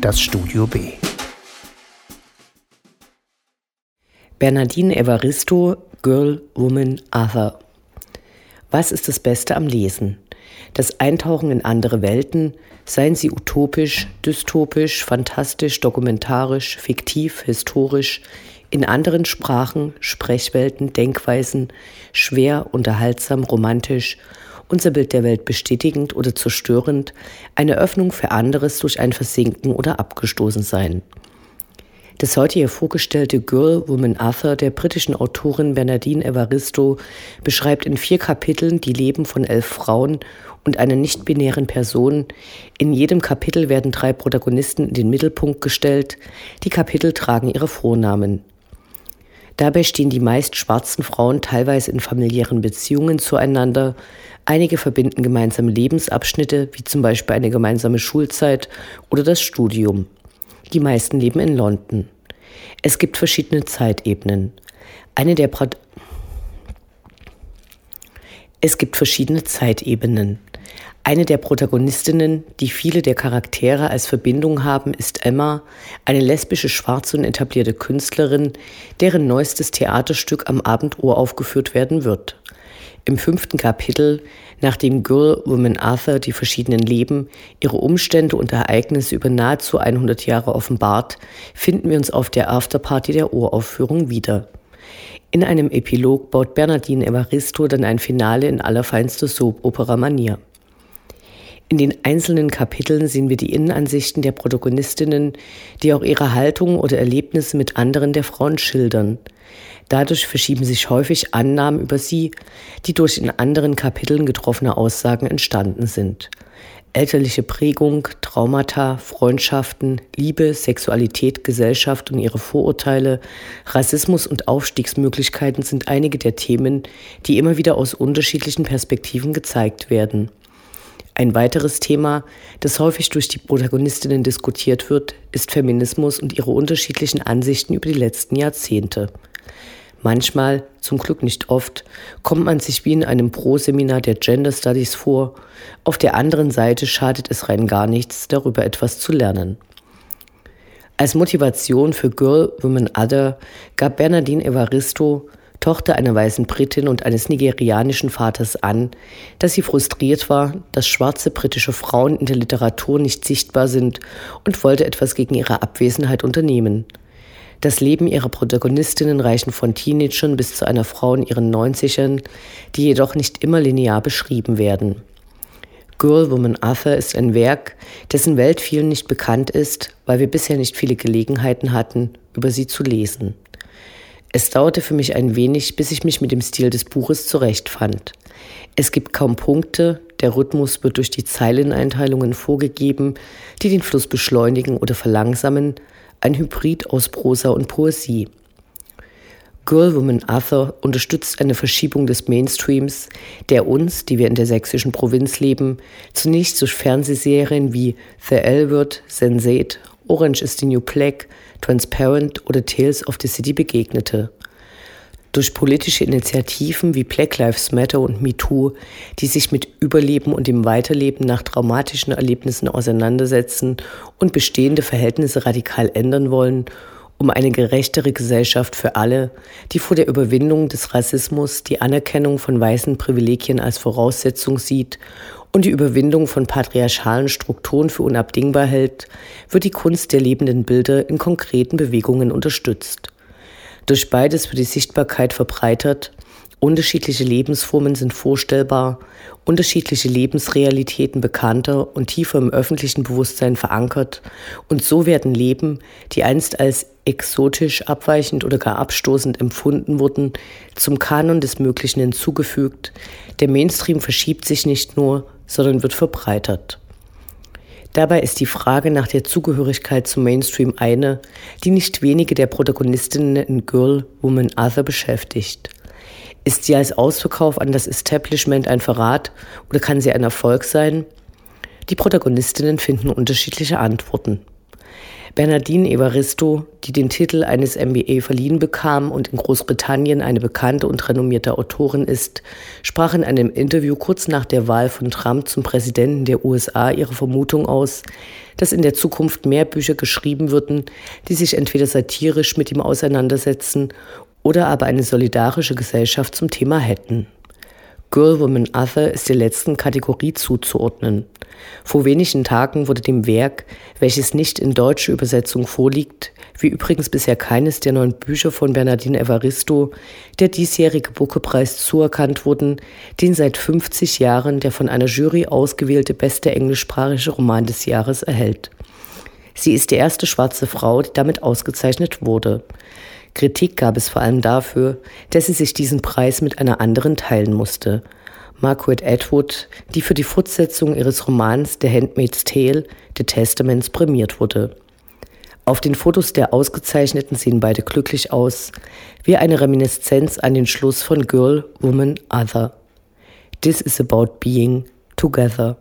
das Studio B. Bernardine Evaristo, Girl, Woman, Other. Was ist das Beste am Lesen? Das Eintauchen in andere Welten, seien sie utopisch, dystopisch, fantastisch, dokumentarisch, fiktiv, historisch, in anderen Sprachen, Sprechwelten, Denkweisen, schwer, unterhaltsam, romantisch, unser Bild der Welt bestätigend oder zerstörend, eine Öffnung für anderes durch ein Versinken oder Abgestoßensein. Das heute hier vorgestellte Girl, Woman Arthur der britischen Autorin Bernardine Evaristo beschreibt in vier Kapiteln die Leben von elf Frauen und einer nicht-binären Person. In jedem Kapitel werden drei Protagonisten in den Mittelpunkt gestellt. Die Kapitel tragen ihre Vornamen. Dabei stehen die meist schwarzen Frauen teilweise in familiären Beziehungen zueinander. Einige verbinden gemeinsame Lebensabschnitte, wie zum Beispiel eine gemeinsame Schulzeit oder das Studium. Die meisten leben in London. Es gibt verschiedene Zeitebenen. Eine der Pro es gibt verschiedene Zeitebenen. Eine der Protagonistinnen, die viele der Charaktere als Verbindung haben, ist Emma, eine lesbische schwarze und etablierte Künstlerin, deren neuestes Theaterstück am Abend aufgeführt werden wird. Im fünften Kapitel, nachdem Girl, Woman Arthur die verschiedenen Leben, ihre Umstände und Ereignisse über nahezu 100 Jahre offenbart, finden wir uns auf der Afterparty der Uraufführung wieder. In einem Epilog baut Bernardine Evaristo dann ein Finale in allerfeinster Soap-Opera-Manier. In den einzelnen Kapiteln sehen wir die Innenansichten der Protagonistinnen, die auch ihre Haltung oder Erlebnisse mit anderen der Frauen schildern. Dadurch verschieben sich häufig Annahmen über sie, die durch in anderen Kapiteln getroffene Aussagen entstanden sind. Elterliche Prägung, Traumata, Freundschaften, Liebe, Sexualität, Gesellschaft und ihre Vorurteile, Rassismus und Aufstiegsmöglichkeiten sind einige der Themen, die immer wieder aus unterschiedlichen Perspektiven gezeigt werden. Ein weiteres Thema, das häufig durch die Protagonistinnen diskutiert wird, ist Feminismus und ihre unterschiedlichen Ansichten über die letzten Jahrzehnte. Manchmal, zum Glück nicht oft, kommt man sich wie in einem Pro-Seminar der Gender Studies vor. Auf der anderen Seite schadet es rein gar nichts, darüber etwas zu lernen. Als Motivation für Girl, Women, Other gab Bernardine Evaristo, Tochter einer weißen Britin und eines nigerianischen Vaters an, dass sie frustriert war, dass schwarze britische Frauen in der Literatur nicht sichtbar sind und wollte etwas gegen ihre Abwesenheit unternehmen. Das Leben ihrer Protagonistinnen reichen von Teenagern bis zu einer Frau in ihren Neunzigern, die jedoch nicht immer linear beschrieben werden. Girl, Woman, Arthur ist ein Werk, dessen Welt vielen nicht bekannt ist, weil wir bisher nicht viele Gelegenheiten hatten, über sie zu lesen. Es dauerte für mich ein wenig, bis ich mich mit dem Stil des Buches zurechtfand. Es gibt kaum Punkte, der Rhythmus wird durch die Zeileneinteilungen vorgegeben, die den Fluss beschleunigen oder verlangsamen, ein Hybrid aus Prosa und Poesie. Girl Woman Arthur unterstützt eine Verschiebung des Mainstreams, der uns, die wir in der sächsischen Provinz leben, zunächst durch Fernsehserien wie The L Word, Sensate, Orange is the New Black, Transparent oder Tales of the City begegnete. Durch politische Initiativen wie Black Lives Matter und MeToo, die sich mit Überleben und dem Weiterleben nach traumatischen Erlebnissen auseinandersetzen und bestehende Verhältnisse radikal ändern wollen, um eine gerechtere Gesellschaft für alle, die vor der Überwindung des Rassismus die Anerkennung von weißen Privilegien als Voraussetzung sieht und die Überwindung von patriarchalen Strukturen für unabdingbar hält, wird die Kunst der lebenden Bilder in konkreten Bewegungen unterstützt. Durch beides wird die Sichtbarkeit verbreitert, unterschiedliche Lebensformen sind vorstellbar, unterschiedliche Lebensrealitäten bekannter und tiefer im öffentlichen Bewusstsein verankert und so werden Leben, die einst als exotisch, abweichend oder gar abstoßend empfunden wurden, zum Kanon des Möglichen hinzugefügt. Der Mainstream verschiebt sich nicht nur, sondern wird verbreitert. Dabei ist die Frage nach der Zugehörigkeit zum Mainstream eine, die nicht wenige der Protagonistinnen in Girl, Woman, Other beschäftigt. Ist sie als Ausverkauf an das Establishment ein Verrat oder kann sie ein Erfolg sein? Die Protagonistinnen finden unterschiedliche Antworten. Bernardine Evaristo, die den Titel eines MBA verliehen bekam und in Großbritannien eine bekannte und renommierte Autorin ist, sprach in einem Interview kurz nach der Wahl von Trump zum Präsidenten der USA ihre Vermutung aus, dass in der Zukunft mehr Bücher geschrieben würden, die sich entweder satirisch mit ihm auseinandersetzen oder aber eine solidarische Gesellschaft zum Thema hätten. Girl, Woman, Other ist der letzten Kategorie zuzuordnen. Vor wenigen Tagen wurde dem Werk, welches nicht in deutsche Übersetzung vorliegt, wie übrigens bisher keines der neun Bücher von Bernardine Evaristo, der diesjährige Booker-Preis zuerkannt wurden, den seit 50 Jahren der von einer Jury ausgewählte beste englischsprachige Roman des Jahres erhält. Sie ist die erste schwarze Frau, die damit ausgezeichnet wurde. Kritik gab es vor allem dafür, dass sie sich diesen Preis mit einer anderen teilen musste. Margaret Atwood, die für die Fortsetzung ihres Romans The Handmaid's Tale, The Testaments, prämiert wurde. Auf den Fotos der Ausgezeichneten sehen beide glücklich aus, wie eine Reminiszenz an den Schluss von Girl, Woman, Other. This is about being together.